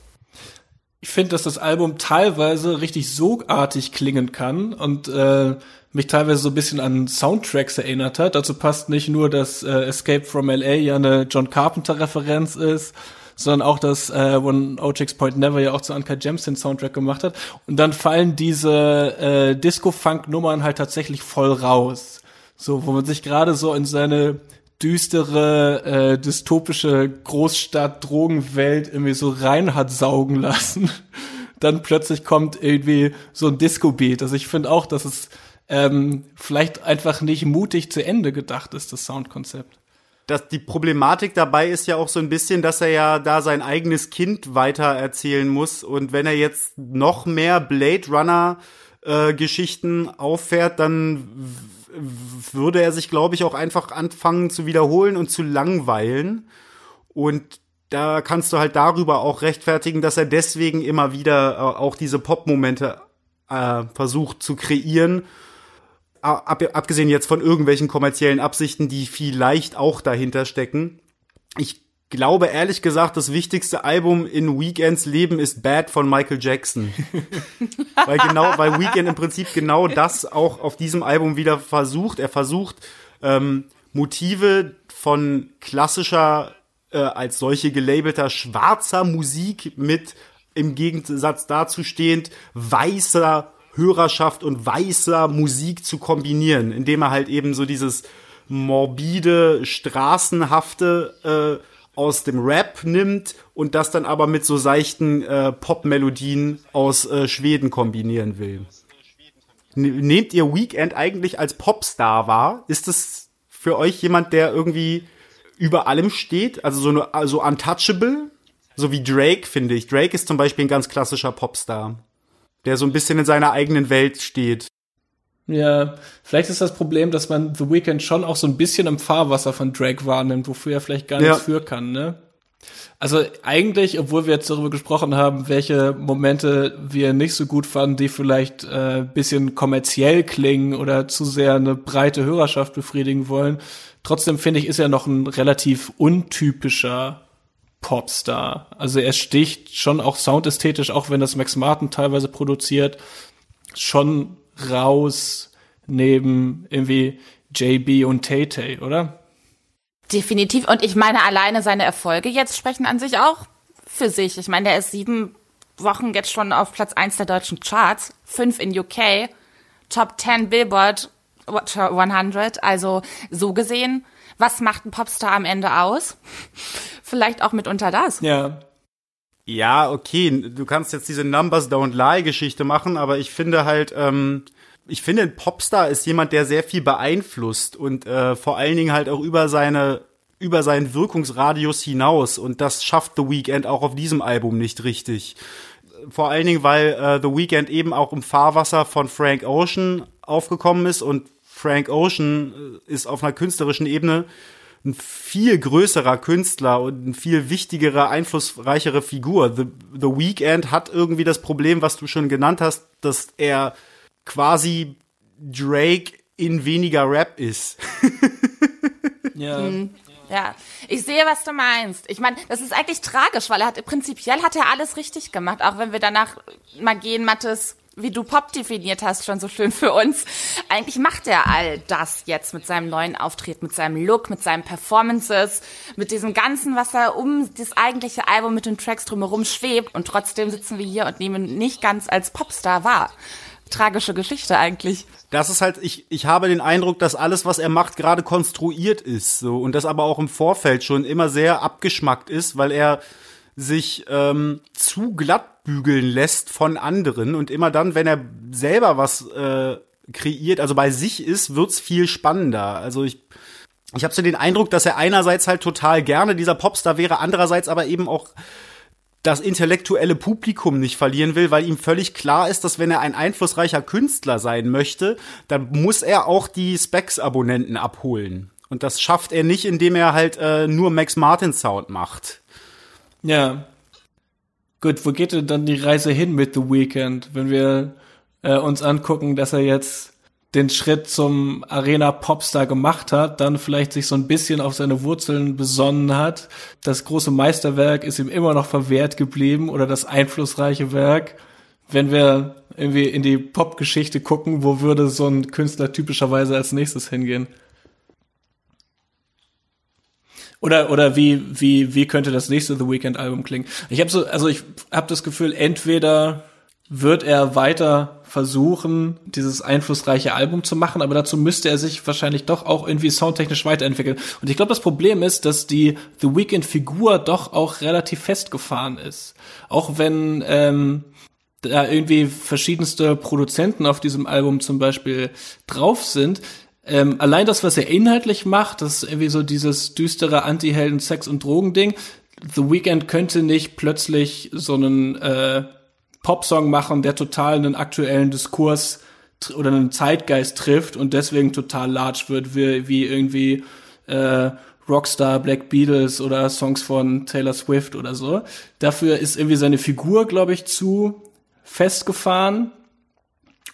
ich finde, dass das Album teilweise richtig sogartig klingen kann und äh, mich teilweise so ein bisschen an Soundtracks erinnert hat. Dazu passt nicht nur, dass äh, Escape from LA ja eine John Carpenter-Referenz ist, sondern auch, dass äh, One Ochix Point Never ja auch zu Uncut Gems den Soundtrack gemacht hat. Und dann fallen diese äh, Disco-Funk-Nummern halt tatsächlich voll raus. So, wo man sich gerade so in seine düstere, äh, dystopische Großstadt-Drogenwelt irgendwie so rein hat saugen lassen. Dann plötzlich kommt irgendwie so ein Disco-Beat. Also ich finde auch, dass es ähm, vielleicht einfach nicht mutig zu Ende gedacht ist, das Soundkonzept. Das, die Problematik dabei ist ja auch so ein bisschen, dass er ja da sein eigenes Kind weiter erzählen muss. Und wenn er jetzt noch mehr Blade Runner äh, Geschichten auffährt, dann würde er sich, glaube ich, auch einfach anfangen zu wiederholen und zu langweilen. Und da kannst du halt darüber auch rechtfertigen, dass er deswegen immer wieder äh, auch diese Pop-Momente äh, versucht zu kreieren. Ab, abgesehen jetzt von irgendwelchen kommerziellen Absichten, die vielleicht auch dahinter stecken. ich glaube ehrlich gesagt, das wichtigste Album in Weekends Leben ist Bad von Michael Jackson. weil genau, weil Weekend im Prinzip genau das auch auf diesem Album wieder versucht. Er versucht, ähm, Motive von klassischer, äh, als solche gelabelter schwarzer Musik mit im Gegensatz dazu stehend weißer Hörerschaft und weißer Musik zu kombinieren, indem er halt eben so dieses morbide, straßenhafte äh, aus dem Rap nimmt und das dann aber mit so seichten äh, Pop-Melodien aus äh, Schweden kombinieren will. Nehmt ihr Weekend eigentlich als Popstar wahr? Ist es für euch jemand, der irgendwie über allem steht? Also so eine, also untouchable? So wie Drake, finde ich. Drake ist zum Beispiel ein ganz klassischer Popstar, der so ein bisschen in seiner eigenen Welt steht. Ja, vielleicht ist das Problem, dass man The Weeknd schon auch so ein bisschen im Fahrwasser von Drake wahrnimmt, wofür er vielleicht gar ja. nichts für kann, ne? Also eigentlich, obwohl wir jetzt darüber gesprochen haben, welche Momente wir nicht so gut fanden, die vielleicht äh, bisschen kommerziell klingen oder zu sehr eine breite Hörerschaft befriedigen wollen, trotzdem finde ich, ist er noch ein relativ untypischer Popstar. Also er sticht schon auch soundästhetisch, auch wenn das Max Martin teilweise produziert, schon raus neben irgendwie JB und Tay Tay, oder? Definitiv. Und ich meine, alleine seine Erfolge jetzt sprechen an sich auch für sich. Ich meine, der ist sieben Wochen jetzt schon auf Platz eins der deutschen Charts, fünf in UK, Top 10 Billboard 100. Also so gesehen, was macht ein Popstar am Ende aus? Vielleicht auch mitunter das. Ja. Ja, okay, du kannst jetzt diese Numbers Don't Lie Geschichte machen, aber ich finde halt, ähm, ich finde, ein Popstar ist jemand, der sehr viel beeinflusst und äh, vor allen Dingen halt auch über seine über seinen Wirkungsradius hinaus und das schafft The Weeknd auch auf diesem Album nicht richtig. Vor allen Dingen, weil äh, The Weeknd eben auch im Fahrwasser von Frank Ocean aufgekommen ist und Frank Ocean äh, ist auf einer künstlerischen Ebene ein viel größerer Künstler und ein viel wichtigere, einflussreichere Figur. The, The Weeknd hat irgendwie das Problem, was du schon genannt hast, dass er quasi Drake in weniger Rap ist. ja. Mhm. Ja, ich sehe, was du meinst. Ich meine, das ist eigentlich tragisch, weil er hat prinzipiell hat er alles richtig gemacht, auch wenn wir danach mal gehen, Mattes, wie du Pop definiert hast, schon so schön für uns. Eigentlich macht er all das jetzt mit seinem neuen Auftritt, mit seinem Look, mit seinen Performances, mit diesem ganzen, was er um das eigentliche Album mit den Tracks drumherum schwebt. Und trotzdem sitzen wir hier und nehmen nicht ganz als Popstar wahr tragische Geschichte eigentlich. Das ist halt, ich, ich habe den Eindruck, dass alles, was er macht, gerade konstruiert ist, so, und das aber auch im Vorfeld schon immer sehr abgeschmackt ist, weil er sich ähm, zu glatt bügeln lässt von anderen und immer dann, wenn er selber was äh, kreiert, also bei sich ist, wird's viel spannender. Also ich ich habe so den Eindruck, dass er einerseits halt total gerne dieser Popstar wäre, andererseits aber eben auch das intellektuelle Publikum nicht verlieren will, weil ihm völlig klar ist, dass wenn er ein einflussreicher Künstler sein möchte, dann muss er auch die Specs-Abonnenten abholen. Und das schafft er nicht, indem er halt äh, nur Max Martin Sound macht. Ja. Gut, wo geht denn dann die Reise hin mit The Weeknd, wenn wir äh, uns angucken, dass er jetzt den Schritt zum Arena Popstar gemacht hat, dann vielleicht sich so ein bisschen auf seine Wurzeln besonnen hat. Das große Meisterwerk ist ihm immer noch verwehrt geblieben oder das einflussreiche Werk. Wenn wir irgendwie in die Popgeschichte gucken, wo würde so ein Künstler typischerweise als nächstes hingehen? Oder oder wie wie wie könnte das nächste The Weekend Album klingen? Ich habe so also ich habe das Gefühl entweder wird er weiter versuchen, dieses einflussreiche Album zu machen, aber dazu müsste er sich wahrscheinlich doch auch irgendwie soundtechnisch weiterentwickeln. Und ich glaube, das Problem ist, dass die The Weeknd-Figur doch auch relativ festgefahren ist. Auch wenn ähm, da irgendwie verschiedenste Produzenten auf diesem Album zum Beispiel drauf sind, ähm, allein das, was er inhaltlich macht, das ist irgendwie so dieses düstere Anti-Helden-Sex- und Drogending. The Weeknd könnte nicht plötzlich so einen äh, Popsong machen, der total einen aktuellen Diskurs oder einen Zeitgeist trifft und deswegen total large wird, wie, wie irgendwie äh, Rockstar, Black Beatles oder Songs von Taylor Swift oder so. Dafür ist irgendwie seine Figur, glaube ich, zu festgefahren.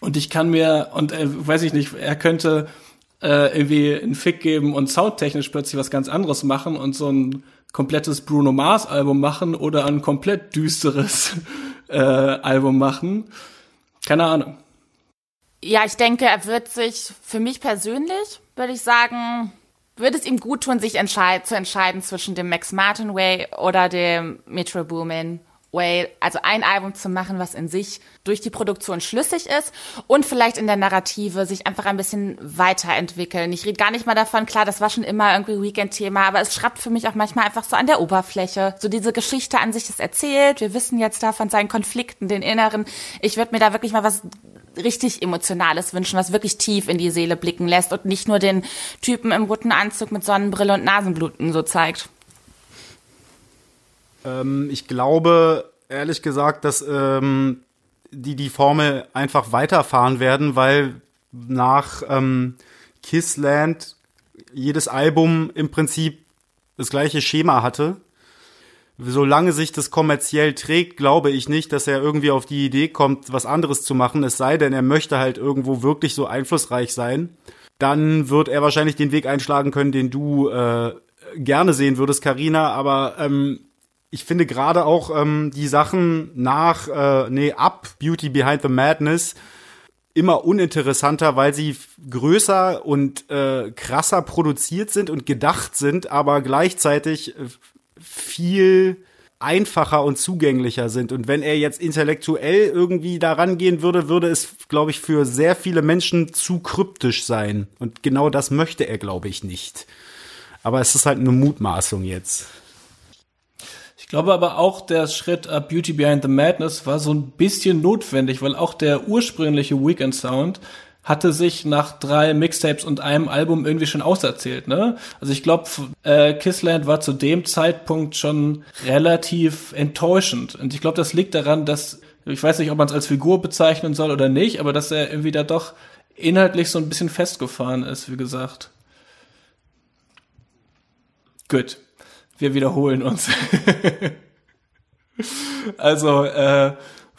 Und ich kann mir, und äh, weiß ich nicht, er könnte äh, irgendwie einen Fick geben und soundtechnisch plötzlich was ganz anderes machen und so ein komplettes Bruno Mars Album machen oder ein komplett düsteres äh, Album machen. Keine Ahnung. Ja, ich denke, er wird sich für mich persönlich, würde ich sagen, würde es ihm gut tun, sich entscheid zu entscheiden zwischen dem Max Martin Way oder dem Metro Boomin Way, also ein Album zu machen, was in sich durch die Produktion schlüssig ist und vielleicht in der Narrative sich einfach ein bisschen weiterentwickeln. Ich rede gar nicht mal davon, klar, das war schon immer irgendwie Weekend-Thema, aber es schrappt für mich auch manchmal einfach so an der Oberfläche. So diese Geschichte an sich ist erzählt, wir wissen jetzt da von seinen Konflikten, den inneren. Ich würde mir da wirklich mal was richtig Emotionales wünschen, was wirklich tief in die Seele blicken lässt und nicht nur den Typen im roten Anzug mit Sonnenbrille und Nasenbluten so zeigt. Ähm, ich glaube, ehrlich gesagt, dass ähm, die die Formel einfach weiterfahren werden, weil nach ähm, Kissland jedes Album im Prinzip das gleiche Schema hatte. Solange sich das kommerziell trägt, glaube ich nicht, dass er irgendwie auf die Idee kommt, was anderes zu machen. Es sei denn, er möchte halt irgendwo wirklich so einflussreich sein. Dann wird er wahrscheinlich den Weg einschlagen können, den du äh, gerne sehen würdest, Karina. Aber ähm, ich finde gerade auch ähm, die Sachen nach, äh, nee, ab Beauty Behind the Madness immer uninteressanter, weil sie größer und äh, krasser produziert sind und gedacht sind, aber gleichzeitig äh, viel einfacher und zugänglicher sind. Und wenn er jetzt intellektuell irgendwie daran gehen würde, würde es, glaube ich, für sehr viele Menschen zu kryptisch sein. Und genau das möchte er, glaube ich, nicht. Aber es ist halt eine Mutmaßung jetzt. Ich glaube aber auch, der Schritt ab Beauty Behind the Madness war so ein bisschen notwendig, weil auch der ursprüngliche Weekend Sound hatte sich nach drei Mixtapes und einem Album irgendwie schon auserzählt, ne? Also ich glaube, äh, Kissland war zu dem Zeitpunkt schon relativ enttäuschend. Und ich glaube, das liegt daran, dass, ich weiß nicht, ob man es als Figur bezeichnen soll oder nicht, aber dass er irgendwie da doch inhaltlich so ein bisschen festgefahren ist, wie gesagt. Gut wir wiederholen uns. also, äh,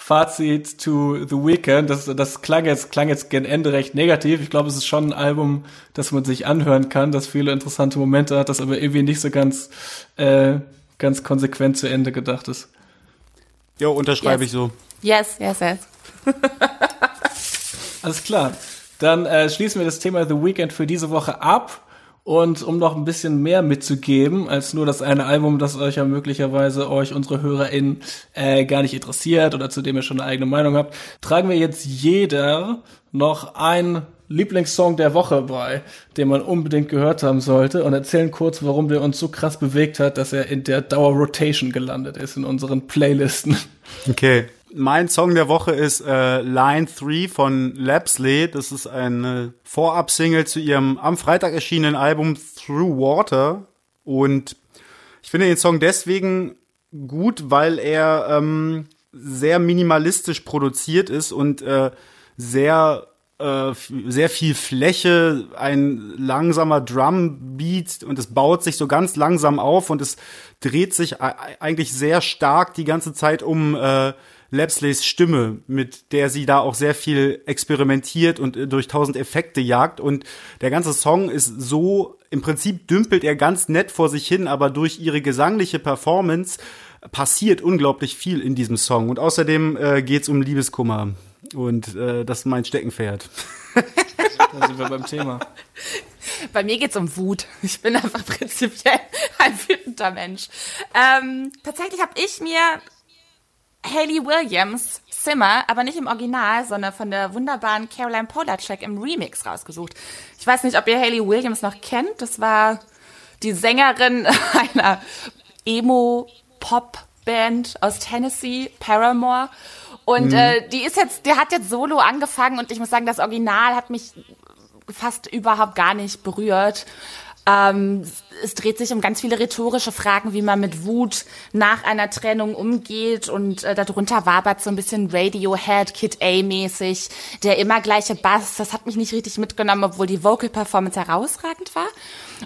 Fazit to The Weekend, das, das klang jetzt, klang jetzt gen Ende recht negativ. Ich glaube, es ist schon ein Album, das man sich anhören kann, das viele interessante Momente hat, das aber irgendwie nicht so ganz, äh, ganz konsequent zu Ende gedacht ist. Ja, unterschreibe yes. ich so. Yes, yes, yes. Alles klar. Dann äh, schließen wir das Thema The Weekend für diese Woche ab und um noch ein bisschen mehr mitzugeben, als nur das eine Album, das euch ja möglicherweise euch, unsere HörerInnen, äh, gar nicht interessiert oder zu dem ihr schon eine eigene Meinung habt, tragen wir jetzt jeder noch ein Lieblingssong der Woche bei, den man unbedingt gehört haben sollte und erzählen kurz, warum der uns so krass bewegt hat, dass er in der Dauer Rotation gelandet ist in unseren Playlisten. Okay. Mein Song der Woche ist äh, Line 3 von Lapsley. Das ist eine Vorab-Single zu ihrem am Freitag erschienenen Album Through Water. Und ich finde den Song deswegen gut, weil er ähm, sehr minimalistisch produziert ist und äh, sehr äh, sehr viel Fläche, ein langsamer Drumbeat und es baut sich so ganz langsam auf und es dreht sich eigentlich sehr stark die ganze Zeit um äh, Lapsleys Stimme, mit der sie da auch sehr viel experimentiert und äh, durch tausend Effekte jagt. Und der ganze Song ist so, im Prinzip dümpelt er ganz nett vor sich hin, aber durch ihre gesangliche Performance passiert unglaublich viel in diesem Song. Und außerdem äh, geht's um Liebeskummer. Und äh, das ist mein Steckenpferd. da sind wir beim Thema. Bei mir geht's um Wut. Ich bin einfach prinzipiell ein wütender Mensch. Ähm, tatsächlich habe ich mir Hayley Williams Zimmer, aber nicht im Original, sondern von der wunderbaren Caroline Polacek im Remix rausgesucht. Ich weiß nicht, ob ihr Hayley Williams noch kennt. Das war die Sängerin einer Emo-Pop-Band aus Tennessee, Paramore. Und mhm. äh, die ist jetzt, die hat jetzt solo angefangen und ich muss sagen, das Original hat mich fast überhaupt gar nicht berührt. Ähm, es dreht sich um ganz viele rhetorische Fragen, wie man mit Wut nach einer Trennung umgeht und äh, darunter wabert so ein bisschen Radiohead, Kid A-mäßig, der immer gleiche Bass. Das hat mich nicht richtig mitgenommen, obwohl die Vocal Performance herausragend war.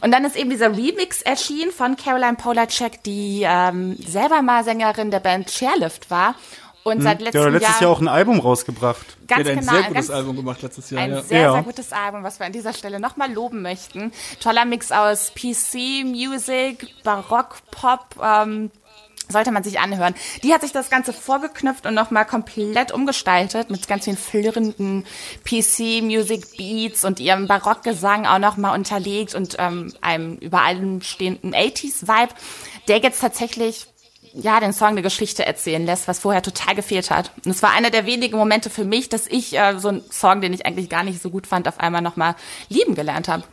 Und dann ist eben dieser Remix erschienen von Caroline Polacek, die ähm, selber mal Sängerin der Band Chairlift war Und seit letztem Ja, letztes Jahr, Jahr auch ein Album rausgebracht. ganz Der hat ein genau, sehr ein gutes ganz, Album gemacht letztes Jahr. ein ja. sehr, Ja. sehr gutes Album, was wir an dieser Stelle nochmal loben möchten. Toller Mix aus PC, Music, Barock, Pop, ähm, sollte man sich anhören. Die hat sich das Ganze vorgeknüpft und nochmal komplett umgestaltet mit ganz vielen flirrenden PC-Music-Beats und ihrem Barockgesang auch nochmal unterlegt und ähm, einem über allem stehenden 80s-Vibe, der jetzt tatsächlich ja, den Song eine Geschichte erzählen lässt, was vorher total gefehlt hat. Und es war einer der wenigen Momente für mich, dass ich äh, so einen Song, den ich eigentlich gar nicht so gut fand, auf einmal nochmal lieben gelernt habe.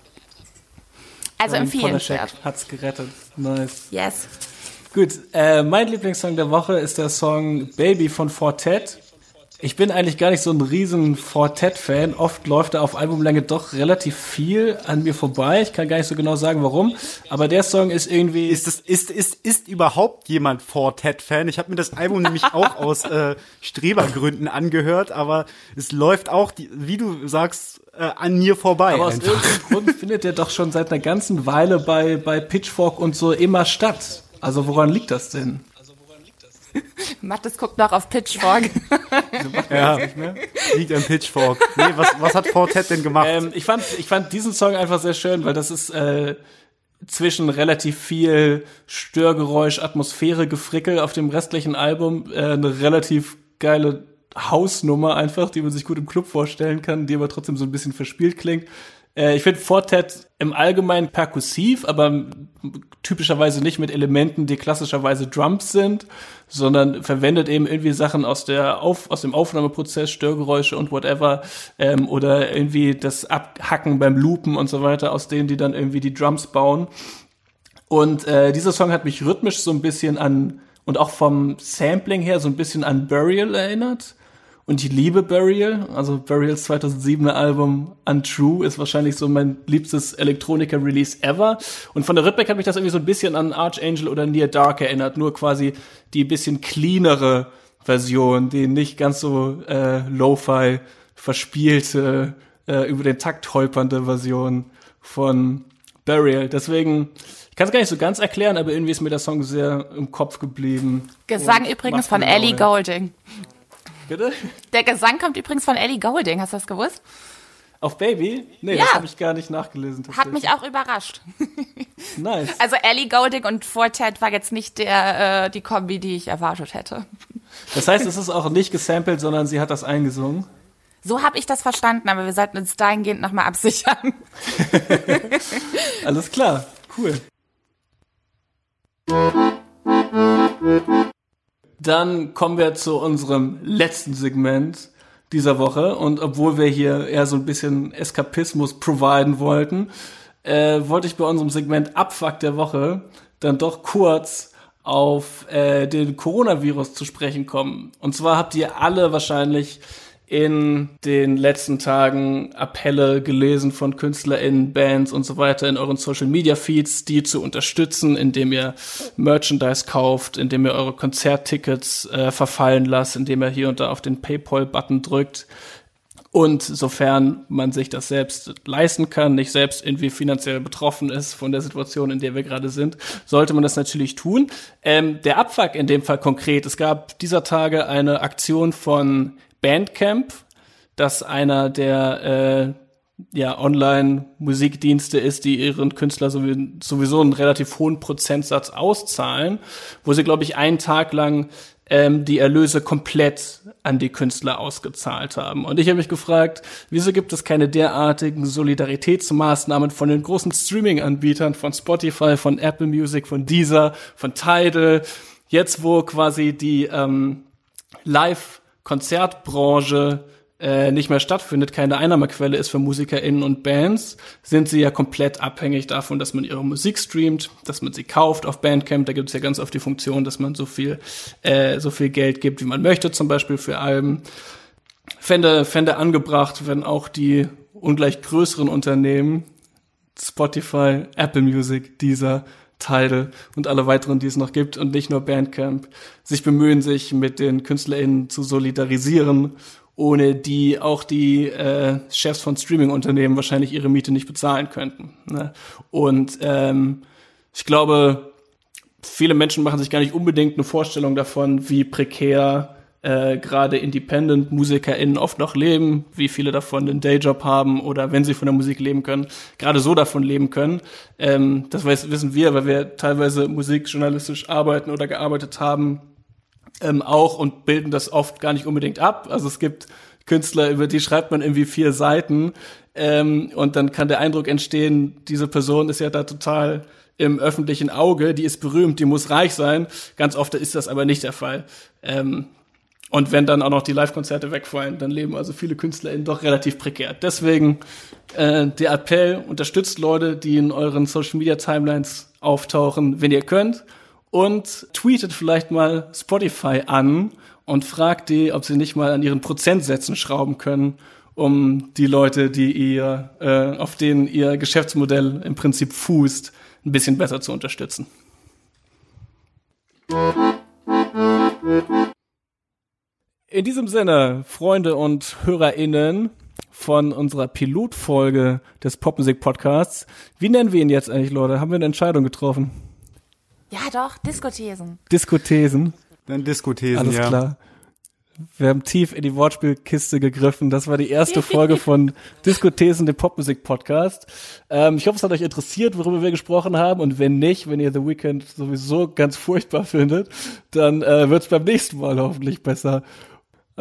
Also Ein empfehlenswert. Polachek hat's gerettet. Nice. Yes. Gut, äh, mein Lieblingssong der Woche ist der Song Baby von Fortet. Ich bin eigentlich gar nicht so ein riesen Fortet-Fan. Oft läuft da auf Albumlänge doch relativ viel an mir vorbei. Ich kann gar nicht so genau sagen, warum. Aber der Song ist irgendwie... Ist das ist ist ist überhaupt jemand Fortet-Fan? Ich habe mir das Album nämlich auch aus äh, Strebergründen angehört, aber es läuft auch, die, wie du sagst, äh, an mir vorbei. aber aus einfach. irgendeinem Grund findet der doch schon seit einer ganzen Weile bei, bei Pitchfork und so immer statt. Also woran liegt das denn? Mattes guckt noch auf Pitchfork. Ja, liegt am Pitchfork. Nee, was, was hat Fortet denn gemacht? Ähm, ich, fand, ich fand diesen Song einfach sehr schön, weil das ist äh, zwischen relativ viel Störgeräusch, Atmosphäre, Gefrickel auf dem restlichen Album äh, eine relativ geile Hausnummer einfach, die man sich gut im Club vorstellen kann, die aber trotzdem so ein bisschen verspielt klingt. Äh, ich finde Fortet im Allgemeinen perkussiv, aber typischerweise nicht mit Elementen, die klassischerweise Drums sind, sondern verwendet eben irgendwie Sachen aus der Auf, aus dem Aufnahmeprozess, Störgeräusche und whatever, ähm, oder irgendwie das Abhacken beim Loopen und so weiter, aus denen die dann irgendwie die Drums bauen. Und äh, dieser Song hat mich rhythmisch so ein bisschen an und auch vom Sampling her so ein bisschen an Burial erinnert. Und ich liebe Burial, also Burials 2007er Album Untrue ist wahrscheinlich so mein liebstes Elektroniker-Release ever. Und von der Rhythmik hat mich das irgendwie so ein bisschen an Archangel oder Near Dark erinnert, nur quasi die bisschen cleanere Version, die nicht ganz so äh, Lo-Fi verspielte, äh, über den Takt holpernde Version von Burial. Deswegen, ich kann es gar nicht so ganz erklären, aber irgendwie ist mir der Song sehr im Kopf geblieben. Gesang übrigens von Ellie. Golding. Bitte? Der Gesang kommt übrigens von Ellie Golding, hast du das gewusst? Auf Baby? Nee, Ja. das habe ich gar nicht nachgelesen. Hat mich auch überrascht. Nice. Also Ellie Golding und Fortet war jetzt nicht der äh, die Kombi, die ich erwartet hätte. Das heißt, es ist auch nicht gesampelt, sondern sie hat das eingesungen. So habe ich das verstanden, aber wir sollten uns dahingehend nochmal absichern. Alles klar, cool. Dann kommen wir zu unserem letzten Segment dieser Woche. Und obwohl wir hier eher so ein bisschen Eskapismus providen wollten, äh, wollte ich bei unserem Segment Abfuck der Woche dann doch kurz auf äh, den Coronavirus zu sprechen kommen. Und zwar habt ihr alle wahrscheinlich in den letzten Tagen Appelle gelesen von KünstlerInnen, Bands und so weiter in euren Social Media Feeds, die zu unterstützen, indem ihr Merchandise kauft, indem ihr eure Konzerttickets äh, verfallen lasst, indem ihr hier und da auf den PayPal-Button drückt. Und sofern man sich das selbst leisten kann, nicht selbst irgendwie finanziell betroffen ist von der Situation, in der wir gerade sind, sollte man das natürlich tun. Ähm, der Abfuck in dem Fall konkret, es gab dieser Tage eine Aktion von Bandcamp, das einer der äh, ja, Online-Musikdienste ist, die ihren Künstler sowie- sowieso einen relativ hohen Prozentsatz auszahlen, wo sie, glaube ich, einen Tag lang ähm, die Erlöse komplett an die Künstler ausgezahlt haben. Und ich habe mich gefragt, wieso gibt es keine derartigen Solidaritätsmaßnahmen von den großen Streaming-Anbietern, von Spotify, von Apple Music, von Deezer, von Tidal, jetzt wo quasi die ähm, Live-Konzertbranche äh, nicht mehr stattfindet, keine Einnahmequelle ist für MusikerInnen und Bands, sind sie ja komplett abhängig davon, dass man ihre Musik streamt, dass man sie kauft auf Bandcamp. Da gibt es ja ganz oft die Funktion, dass man so viel, äh, so viel Geld gibt, wie man möchte, zum Beispiel für Alben. Fände, fände angebracht, wenn auch die ungleich größeren Unternehmen, Spotify, Apple Music, Deezer, Tidal und alle weiteren, die es noch gibt und nicht nur Bandcamp, sich bemühen, sich mit den KünstlerInnen zu solidarisieren, ohne die auch die äh, Chefs von Streaming-Unternehmen wahrscheinlich ihre Miete nicht bezahlen könnten. Ne? Und ähm, ich glaube, viele Menschen machen sich gar nicht unbedingt eine Vorstellung davon, wie prekär äh, gerade Independent-MusikerInnen oft noch leben, wie viele davon einen Dayjob haben oder wenn sie von der Musik leben können, gerade so davon leben können. Ähm, das weiß, wissen wir, weil wir teilweise musikjournalistisch arbeiten oder gearbeitet haben, ähm, auch und bilden das oft gar nicht unbedingt ab. Also es gibt Künstler, über die schreibt man irgendwie vier Seiten ähm, und dann kann der Eindruck entstehen, diese Person ist ja da total im öffentlichen Auge, die ist berühmt, die muss reich sein. Ganz oft ist das aber nicht der Fall. Ähm, und wenn dann auch noch die Live-Konzerte wegfallen, dann leben also viele KünstlerInnen doch relativ prekär. Deswegen äh, der Appell, unterstützt Leute, die in euren Social-Media-Timelines auftauchen, wenn ihr könnt. Und tweetet vielleicht mal Spotify an und fragt die, ob sie nicht mal an ihren Prozentsätzen schrauben können, um die Leute, die ihr, äh, auf denen ihr Geschäftsmodell im Prinzip fußt, ein bisschen besser zu unterstützen. In diesem Sinne, Freunde und HörerInnen von unserer Pilotfolge des Popmusik-Podcasts. Wie nennen wir ihn jetzt eigentlich, Leute? Haben wir eine Entscheidung getroffen? Ja, doch, Diskothesen. Diskothesen. Dann Diskothesen, Alles ja. klar. Wir haben tief in die Wortspielkiste gegriffen. Das war die erste Folge von Diskothesen, dem Popmusik-Podcast. Ähm, ich hoffe, es hat euch interessiert, worüber wir gesprochen haben. Und wenn nicht, wenn ihr The Weeknd sowieso ganz furchtbar findet, dann äh, wird es beim nächsten Mal hoffentlich besser.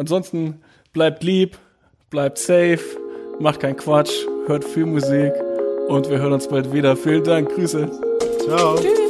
Ansonsten bleibt lieb, bleibt safe, macht keinen Quatsch, hört viel Musik und wir hören uns bald wieder. Vielen Dank, Grüße. Ciao. Tschüss.